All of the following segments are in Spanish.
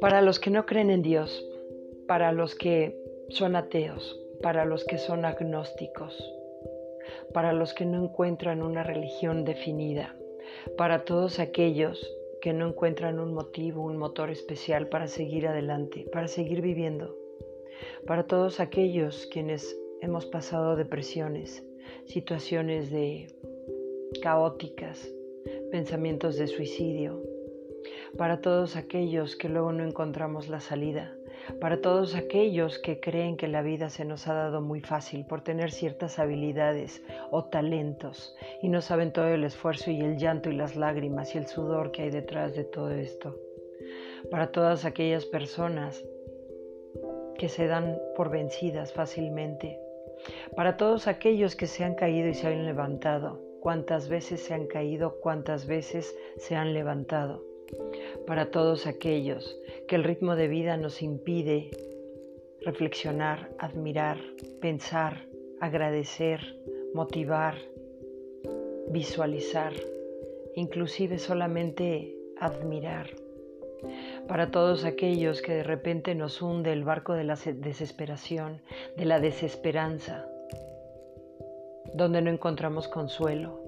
Para los que no creen en Dios, para los que son ateos, para los que son agnósticos, para los que no encuentran una religión definida, para todos aquellos que no encuentran un motivo, un motor especial para seguir adelante, para seguir viviendo, para todos aquellos quienes hemos pasado depresiones, situaciones de caóticas, pensamientos de suicidio, para todos aquellos que luego no encontramos la salida, para todos aquellos que creen que la vida se nos ha dado muy fácil por tener ciertas habilidades o talentos y no saben todo el esfuerzo y el llanto y las lágrimas y el sudor que hay detrás de todo esto. Para todas aquellas personas que se dan por vencidas fácilmente. Para todos aquellos que se han caído y se han levantado. Cuántas veces se han caído, cuántas veces se han levantado para todos aquellos que el ritmo de vida nos impide reflexionar, admirar, pensar, agradecer, motivar, visualizar, inclusive solamente admirar. Para todos aquellos que de repente nos hunde el barco de la desesperación, de la desesperanza, donde no encontramos consuelo,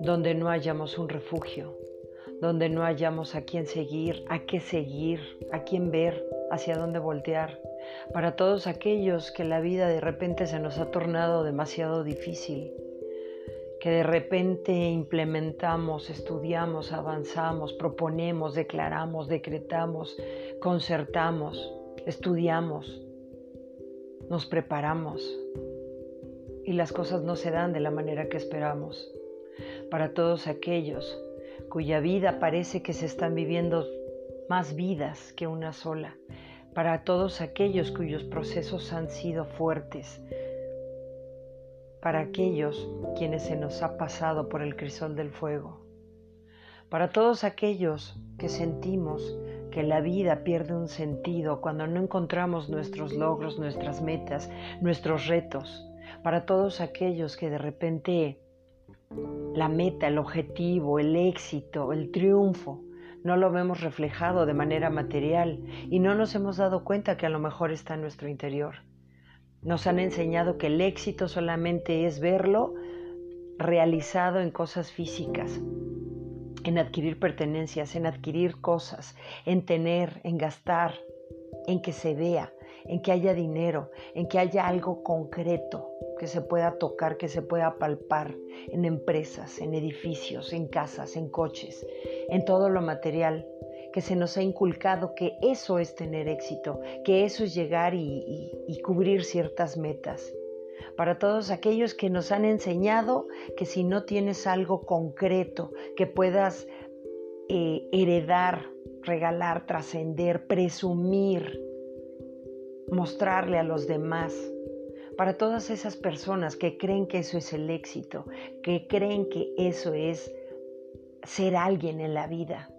donde no hallamos un refugio, donde no hallamos a quién seguir, a qué seguir, a quién ver, hacia dónde voltear. Para todos aquellos que la vida de repente se nos ha tornado demasiado difícil, que de repente implementamos, estudiamos, avanzamos, proponemos, declaramos, decretamos, concertamos, estudiamos, nos preparamos y las cosas no se dan de la manera que esperamos. Para todos aquellos cuya vida parece que se están viviendo más vidas que una sola, para todos aquellos cuyos procesos han sido fuertes, para aquellos quienes se nos ha pasado por el crisol del fuego, para todos aquellos que sentimos que la vida pierde un sentido cuando no encontramos nuestros logros, nuestras metas, nuestros retos, para todos aquellos que de repente la meta, el objetivo, el éxito, el triunfo, no lo vemos reflejado de manera material y no nos hemos dado cuenta que a lo mejor está en nuestro interior. Nos han enseñado que el éxito solamente es verlo realizado en cosas físicas, en adquirir pertenencias, en adquirir cosas, en tener, en gastar, en que se vea, en que haya dinero, en que haya algo concreto que se pueda tocar, que se pueda palpar en empresas, en edificios, en casas, en coches, en todo lo material, que se nos ha inculcado que eso es tener éxito, que eso es llegar y, cubrir ciertas metas. Para todos aquellos que nos han enseñado que si no tienes algo concreto que puedas eh, heredar, regalar, trascender, presumir, mostrarle a los demás. Para todas esas personas que creen que eso es el éxito, que creen que eso es ser alguien en la vida,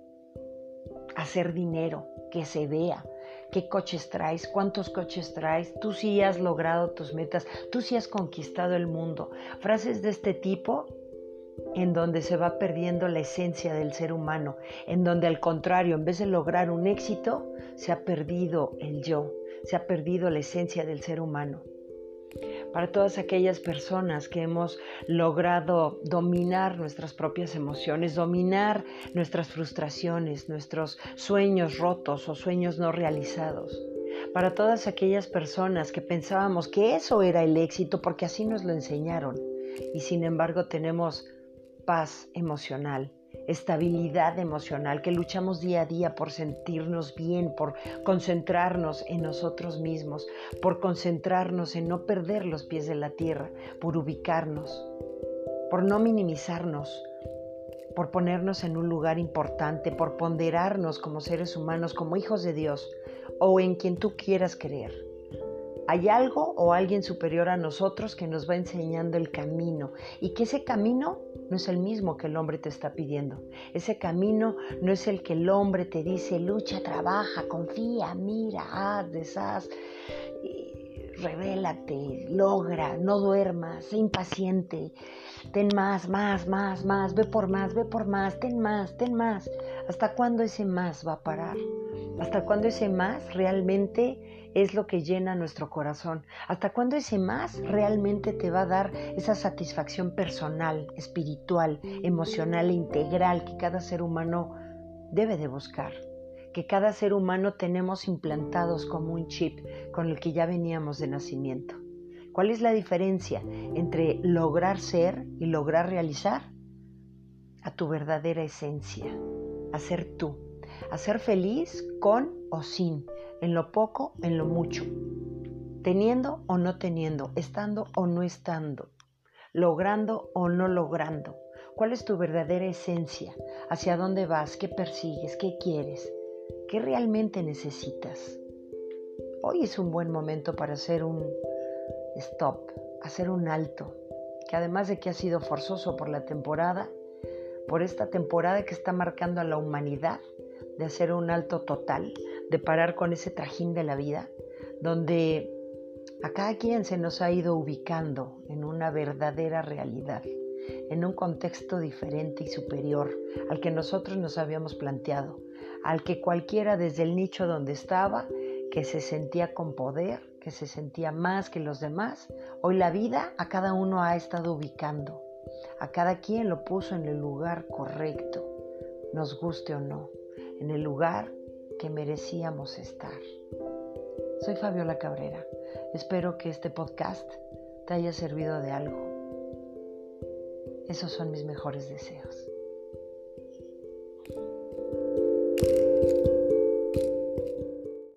hacer dinero, que se vea, qué coches traes, cuántos coches traes, tú sí has logrado tus metas, tú sí has conquistado el mundo. Frases de este tipo en donde se va perdiendo la esencia del ser humano, en donde al contrario, en vez de lograr un éxito, se ha perdido el yo, se ha perdido la esencia del ser humano. Para todas aquellas personas que hemos logrado dominar nuestras propias emociones, dominar nuestras frustraciones, nuestros sueños rotos o sueños no realizados. Para todas aquellas personas que pensábamos que eso era el éxito porque así nos lo enseñaron y sin embargo tenemos paz emocional, estabilidad emocional, que luchamos día a día por sentirnos bien, por concentrarnos en nosotros mismos, por concentrarnos en no perder los pies de la tierra, por ubicarnos, por no minimizarnos, por ponernos en un lugar importante, por ponderarnos como seres humanos, como hijos de Dios o en quien tú quieras creer. Hay algo o alguien superior a nosotros que nos va enseñando el camino y que ese camino no es el mismo que el hombre te está pidiendo. Ese camino no es el que el hombre te dice, lucha, trabaja, confía, mira, haz, deshaz, revélate, logra, no duermas, sé impaciente, ten más, más, más, más, ve por más, ve por más, ten más, ten más. ¿Hasta cuándo ese más va a parar? ¿Hasta cuándo ese más realmente es lo que llena nuestro corazón? ¿Hasta cuándo ese más realmente te va a dar esa satisfacción personal, espiritual, emocional e integral que cada ser humano debe de buscar? que cada ser humano tenemos implantados como un chip con el que ya veníamos de nacimiento. ¿Cuál es la diferencia entre lograr ser y lograr realizar? A tu verdadera esencia, a ser tú, a ser feliz con o sin, en lo poco, en lo mucho, teniendo o no teniendo, estando o no estando, logrando o no logrando. ¿Cuál es tu verdadera esencia? ¿Hacia dónde vas? ¿Qué persigues? ¿Qué quieres? ¿Qué realmente necesitas? Hoy es un buen momento para hacer un stop, hacer un alto, que además de que ha sido forzoso por la temporada, por esta temporada que está marcando a la humanidad, de hacer un alto total, de parar con ese trajín de la vida, donde a cada quien se nos ha ido ubicando en una verdadera realidad, en un contexto diferente y superior al que nosotros nos habíamos planteado, al que cualquiera desde el nicho donde estaba, que se sentía con poder, que se sentía más que los demás, hoy la vida a cada uno ha estado ubicando, a cada quien lo puso en el lugar correcto, nos guste o no, en el lugar que merecíamos estar. Soy Fabiola Cabrera, espero que este podcast te haya servido de algo. Esos son mis mejores deseos.